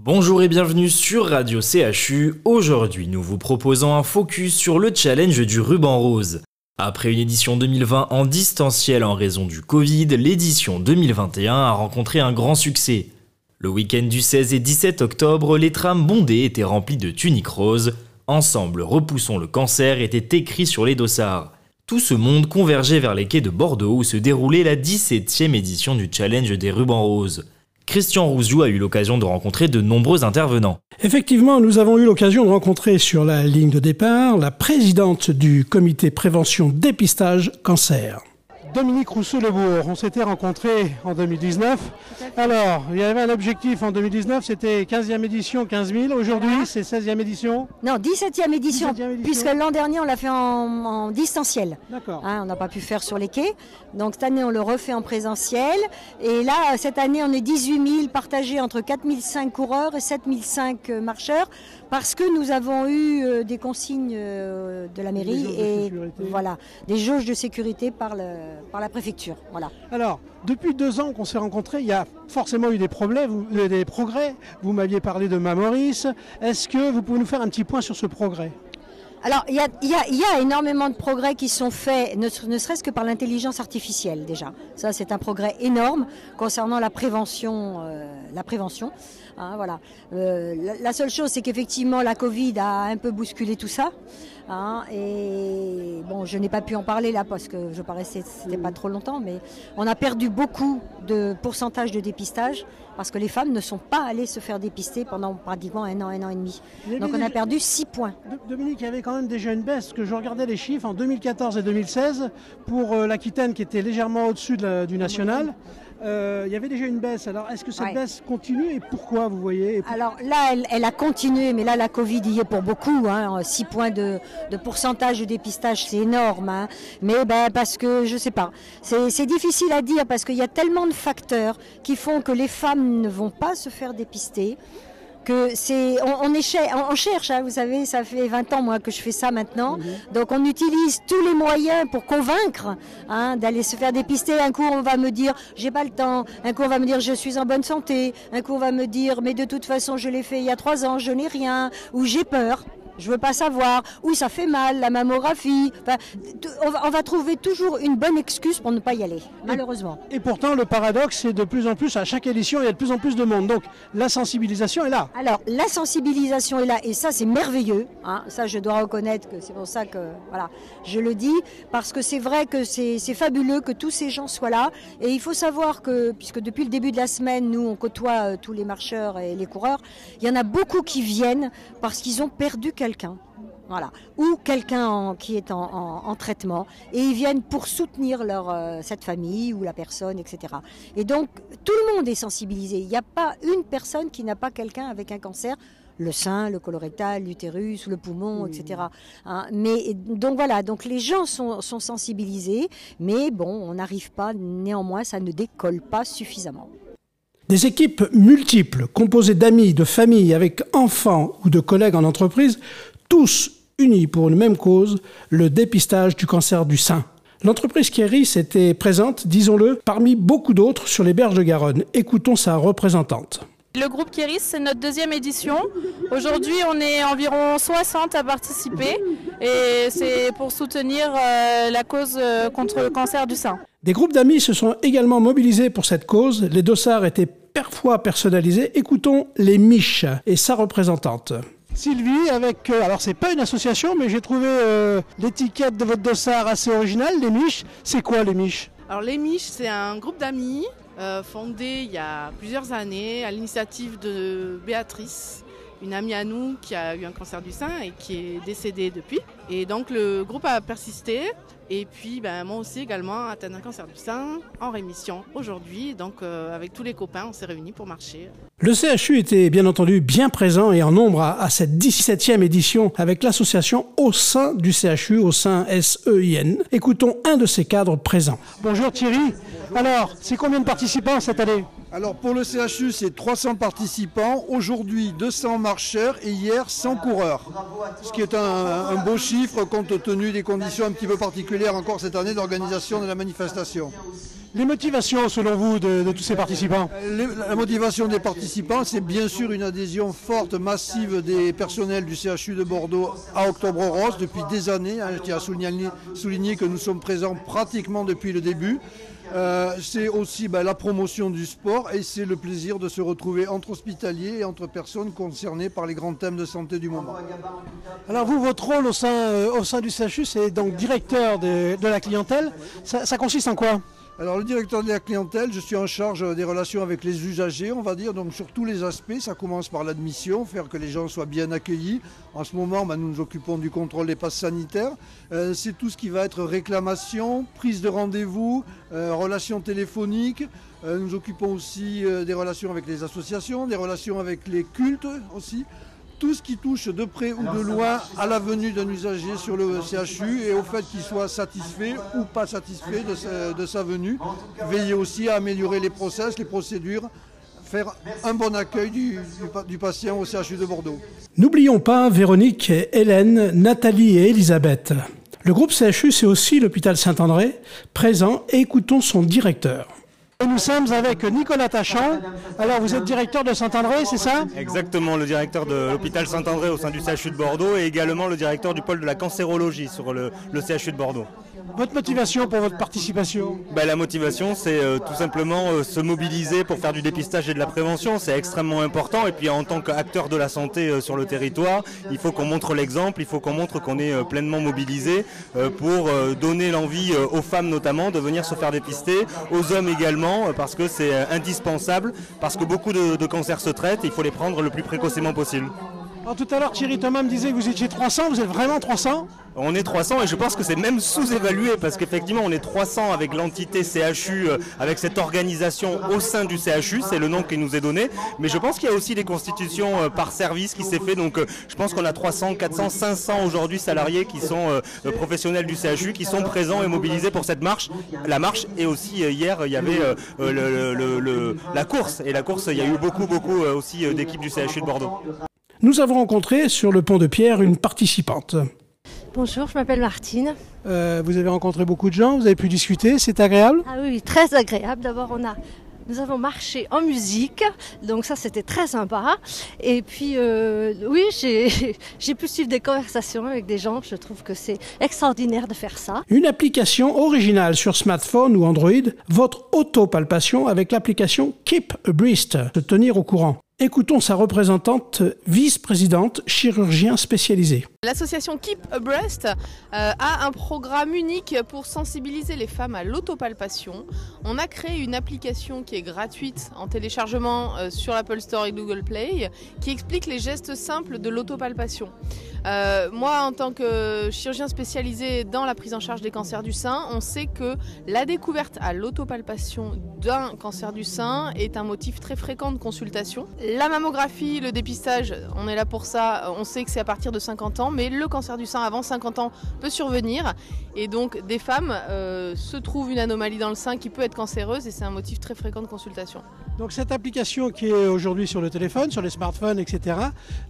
Bonjour et bienvenue sur Radio CHU. Aujourd'hui, nous vous proposons un focus sur le challenge du ruban rose. Après une édition 2020 en distanciel en raison du Covid, l'édition 2021 a rencontré un grand succès. Le week-end du 16 et 17 octobre, les trams bondés étaient remplis de tuniques roses. Ensemble, repoussons le cancer était écrit sur les dossards. Tout ce monde convergeait vers les quais de Bordeaux où se déroulait la 17e édition du challenge des rubans roses. Christian Rouzou a eu l'occasion de rencontrer de nombreux intervenants. Effectivement, nous avons eu l'occasion de rencontrer sur la ligne de départ la présidente du comité prévention dépistage cancer. Dominique Rousseau-Lebourg, on s'était rencontrés en 2019. Alors, il y avait un objectif en 2019, c'était 15e édition, 15 000. Aujourd'hui, c'est 16e édition? Non, 17e édition, 17e édition. puisque l'an dernier, on l'a fait en, en distanciel. D'accord. Hein, on n'a pas pu faire sur les quais. Donc cette année, on le refait en présentiel. Et là, cette année, on est 18 000 partagés entre 4 500 coureurs et 7 500 marcheurs, parce que nous avons eu euh, des consignes euh, de la mairie de et voilà, des jauges de sécurité par, le, par la préfecture. Voilà. Alors, depuis deux ans qu'on s'est rencontrés, il y a forcément eu des problèmes, vous- euh, des progrès. Vous m'aviez parlé de Maurice. Est-ce que vous pouvez nous faire un petit point sur ce progrès? Alors, il y a, il y a- il y a énormément de progrès qui sont faits, ne, ne serait-ce que par l'intelligence artificielle déjà. Ça, c'est un progrès énorme concernant la prévention. euh, la prévention. Hein, voilà. Euh, la, la seule chose, c'est qu'effectivement, la Covid a un peu bousculé tout ça. Hein, et bon, je n'ai pas pu en parler là parce que je paraissais c'était pas trop longtemps, mais on a perdu beaucoup de pourcentage de dépistage parce que les femmes ne sont pas allées se faire dépister pendant pratiquement un an, un an et demi. Donc on a perdu 6 points. Do- Dominique, il y avait quand même déjà une baisse, parce que je regardais les chiffres en 2014 et 2016 pour euh, l'Aquitaine qui était légèrement au-dessus de du national. Euh, il y avait déjà une baisse. Alors, est-ce que cette Ouais. baisse continue et pourquoi vous voyez Alors là, elle, elle a continué, mais là, la Covid y est pour beaucoup. Hein. 6 points de, de pourcentage de dépistage, c'est énorme. hein. Mais ben, parce que, je sais pas, c'est difficile à dire parce qu'il y a tellement de facteurs qui font que les femmes ne vont pas se faire dépister. Que c'est, on, cherche, hein, vous savez, ça fait 20 ans moi que je fais ça maintenant. Donc on utilise tous les moyens pour convaincre hein, d'aller se faire dépister. Un coup on va me dire j'ai pas le temps, un coup on va me dire je suis en bonne santé, un coup on va me dire mais de toute façon je l'ai fait il y a trois ans, je n'ai rien, ou j'ai peur. Je veux pas savoir, ou ça fait mal, la mammographie. Enfin, on, va, on va trouver toujours une bonne excuse pour ne pas y aller, malheureusement. Et pourtant, le paradoxe, c'est de plus en plus, à chaque édition, il y a de plus en plus de monde. Donc, la sensibilisation est là. Alors, la sensibilisation est là et ça, c'est merveilleux. hein. Ça, je dois reconnaître que c'est pour ça que voilà, je le dis parce que c'est vrai que c'est fabuleux que tous ces gens soient là. Et il faut savoir que puisque depuis le début de la semaine, nous on côtoie euh, tous les marcheurs et les coureurs, il y en a beaucoup qui viennent parce qu'ils ont perdu quelqu'un. Voilà. Ou quelqu'un qui est en, en- en traitement et ils viennent pour soutenir leur, euh, cette famille ou la personne, etc. Et donc tout le monde est sensibilisé. Il n'y a pas une personne qui n'a pas quelqu'un avec un cancer, le sein, le colorectal, l'utérus, le poumon, etc. Hein, mais donc voilà, donc les gens sont, sont sensibilisés, mais bon, on n'arrive pas, néanmoins, ça ne décolle pas suffisamment. Des équipes multiples, composées d'amis, de familles, avec enfants ou de collègues en entreprise, tous unis pour une même cause, le dépistage du cancer du sein. L'entreprise Kieris était présente, disons-le, parmi beaucoup d'autres sur les berges de Garonne. Écoutons sa représentante. Le groupe Kéris, c'est notre deuxième édition. Aujourd'hui, on est environ 60 à participer et c'est pour soutenir euh, la cause euh, contre le cancer du sein. Des groupes d'amis se sont également mobilisés pour cette cause. Les dossards étaient parfois personnalisés. Écoutons les Miches et sa représentante. Sylvie, avec. euh, alors, c'est pas une association, mais j'ai trouvé euh, l'étiquette de votre dossard assez originale, les Miches. C'est quoi les Miches? Alors les Miches, c'est un groupe d'amis euh, fondé il y a plusieurs années à l'initiative de Béatrice, une amie à nous qui a eu un cancer du sein et qui est décédée depuis. Et donc le groupe a persisté. Et puis ben, moi aussi également atteint un cancer du sein en rémission aujourd'hui. Donc euh, avec tous les copains, on s'est réunis pour marcher. Le CHU était bien entendu bien présent et en nombre à, à cette 17e édition avec l'association au sein du CHU, au sein SEIN. Écoutons un de ses cadres présents. Bonjour Thierry. Alors, c'est combien de participants cette année? Alors pour le CHU, c'est 300 participants, aujourd'hui 200 marcheurs et hier 100 coureurs. Ce qui est un, un beau chiffre compte tenu des conditions un petit peu particulières encore cette année d'organisation de la manifestation. Les motivations, selon vous, de, tous ces participants? La motivation des participants, c'est bien sûr une adhésion forte, massive des personnels du CHU de Bordeaux à Octobre Rose depuis des années. Hein, je tiens à souligner, que nous sommes présents pratiquement depuis le début. Euh, c'est aussi ben, la promotion du sport et c'est le plaisir de se retrouver entre hospitaliers et entre personnes concernées par les grands thèmes de santé du moment. Alors vous, votre rôle au sein, euh, du CHU, c'est donc directeur de, la clientèle. ça consiste en quoi? Alors le directeur de la clientèle, je suis en charge des relations avec les usagers, on va dire, donc sur tous les aspects. Ça commence par l'admission, faire que les gens soient bien accueillis. En ce moment, bah, nous nous occupons du contrôle des passes sanitaires. Euh, c'est tout ce qui va être réclamation, prise de rendez-vous, euh, relations téléphoniques. Euh, nous nous occupons aussi des relations avec les associations, des relations avec les cultes aussi tout ce qui touche de près ou de loin à la venue d'un usager sur le CHU et au fait qu'il soit satisfait ou pas satisfait de sa, venue. Veiller aussi à améliorer les process, les procédures, faire un bon accueil du, du patient au CHU de Bordeaux. N'oublions pas Véronique, Hélène, Nathalie et Elisabeth. Le groupe CHU, c'est aussi l'hôpital Saint-André, présent, et écoutons son directeur. Nous sommes avec Nicolas Tachant. Alors, vous êtes directeur de Saint-André, c'est ça? Exactement, le directeur de l'hôpital Saint-André au sein du CHU de Bordeaux et également le directeur du pôle de la cancérologie sur le, le CHU de Bordeaux. Votre motivation pour votre participation ben, La motivation, c'est euh, tout simplement euh, se mobiliser pour faire du dépistage et de la prévention. C'est extrêmement important. Et puis en tant qu'acteur de la santé euh, sur le territoire, il faut qu'on montre l'exemple, il faut qu'on montre qu'on est pleinement mobilisé pour donner l'envie aux femmes notamment de venir se faire dépister, aux hommes également, parce que c'est indispensable, parce que beaucoup de, cancers se traitent il faut les prendre le plus précocement possible. Tout à l'heure, Thierry Thomas me disait que vous étiez 300, vous êtes vraiment 300 on est 300 et je pense que c'est même sous-évalué parce qu'effectivement on est 300 avec l'entité CHU, euh, avec cette organisation au sein du CHU, c'est le nom qui nous est donné. Mais je pense qu'il y a aussi des constitutions euh, par service qui s'est fait. Donc euh, je pense qu'on a 300, 400, 500 aujourd'hui salariés qui sont professionnels du CHU, qui sont présents et mobilisés pour cette marche. La marche et aussi hier il y avait la course et la course il y a eu beaucoup beaucoup aussi d'équipes du CHU de Bordeaux. Nous avons rencontré sur le pont de Pierre une participante. Bonjour, je m'appelle Martine. Euh, vous avez rencontré beaucoup de gens, vous avez pu discuter, c'est agréable? Ah oui, très agréable. D'abord, on a nous avons marché en musique, donc ça c'était très sympa. Et puis euh, oui, j'ai pu suivre des conversations avec des gens. Je trouve que c'est extraordinaire de faire ça. Une application originale sur smartphone ou Android, votre autopalpation avec l'application Keep a Breast, se tenir au courant. Écoutons sa représentante vice-présidente, chirurgien spécialisé. L'association Keep Abreast euh, a un programme unique pour sensibiliser les femmes à l'autopalpation. On a créé une application qui est gratuite en téléchargement euh, sur l'Apple Store et Google Play qui explique les gestes simples de l'autopalpation. Euh, moi, en tant que chirurgien spécialisé dans la prise en charge des cancers du sein, on sait que la découverte à l'autopalpation d'un cancer du sein est un motif très fréquent de consultation. La mammographie, le dépistage, on est là pour ça, on sait que c'est à partir de 50 ans, mais le cancer du sein avant 50 ans peut survenir. Et donc des femmes euh, se trouvent une anomalie dans le sein qui peut être cancéreuse et c'est un motif très fréquent de consultation. Donc cette application qui est aujourd'hui sur le téléphone, sur les smartphones, etc.,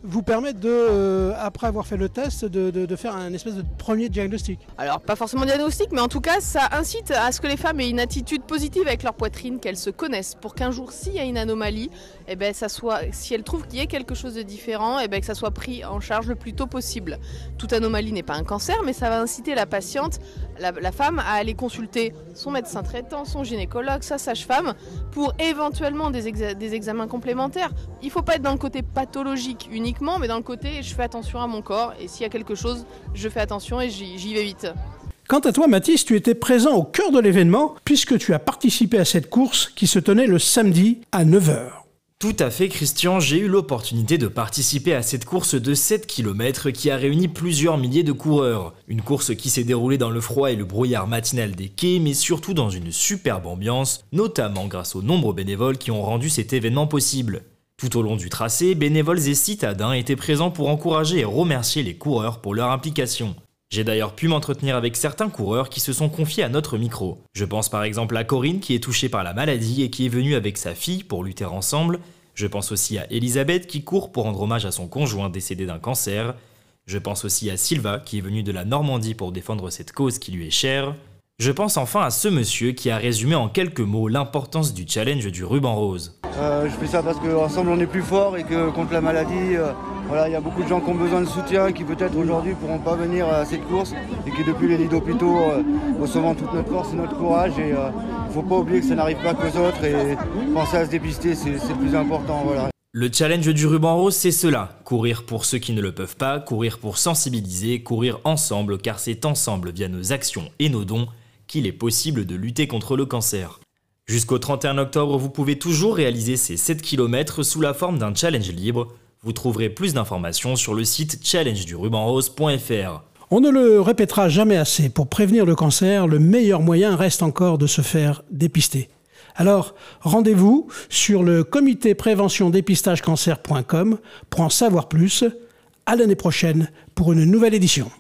vous permet de, euh, après avoir fait le test, de, faire un espèce de premier diagnostic Alors pas forcément diagnostic, mais en tout cas ça incite à ce que les femmes aient une attitude positive avec leur poitrine, qu'elles se connaissent, pour qu'un jour s'il y a une anomalie, eh ben, ça soit, si elles trouvent qu'il y a quelque chose de différent, eh ben, que ça soit pris en charge le plus tôt possible. Toute anomalie n'est pas un cancer, mais ça va inciter la patiente, la, femme, à aller consulter son médecin traitant, son gynécologue, sa sage-femme, pour éventuellement des, examens complémentaires. Il ne faut pas être dans le côté pathologique uniquement, mais dans le côté je fais attention à mon corps et s'il y a quelque chose, je fais attention et j'y vais vite. Quant à toi, Mathis, tu étais présent au cœur de l'événement puisque tu as participé à cette course qui se tenait le samedi à 9h. Tout à fait Christian, j'ai eu l'opportunité de participer à cette course de 7 km qui a réuni plusieurs milliers de coureurs. Une course qui s'est déroulée dans le froid et le brouillard matinal des quais, mais surtout dans une superbe ambiance, notamment grâce aux nombreux bénévoles qui ont rendu cet événement possible. Tout au long du tracé, bénévoles et citadins étaient présents pour encourager et remercier les coureurs pour leur implication. J'ai d'ailleurs pu m'entretenir avec certains coureurs qui se sont confiés à notre micro. Je pense par exemple à Corinne qui est touchée par la maladie et qui est venue avec sa fille pour lutter ensemble. Je pense aussi à Elisabeth qui court pour rendre hommage à son conjoint décédé d'un cancer. Je pense aussi à Silva qui est venue de la Normandie pour défendre cette cause qui lui est chère. Je pense enfin à ce monsieur qui a résumé en quelques mots l'importance du challenge du ruban rose. Euh, je fais ça parce qu'ensemble on est plus fort et que contre la maladie, euh, voilà, il y a beaucoup de gens qui ont besoin de soutien, qui peut-être aujourd'hui ne pourront pas venir à cette course et qui depuis les lits d'hôpitaux euh, recevant toute notre force et notre courage. Et il ne faut pas oublier que ça n'arrive pas qu'aux autres et penser à se dépister, c'est le plus important. Voilà. Le challenge du ruban rose, c'est cela. Courir pour ceux qui ne le peuvent pas, courir pour sensibiliser, courir ensemble, car c'est ensemble, via nos actions et nos dons, qu'il est possible de lutter contre le cancer. Jusqu'au 31 octobre, vous pouvez toujours réaliser ces 7 km sous la forme d'un challenge libre. Vous trouverez plus d'informations sur le site challengedurubanrose.fr. On ne le répétera jamais assez, pour prévenir le cancer, le meilleur moyen reste encore de se faire dépister. Alors, rendez-vous sur le comité prévention dépistage cancer.com pour en savoir plus. À l'année prochaine pour une nouvelle édition.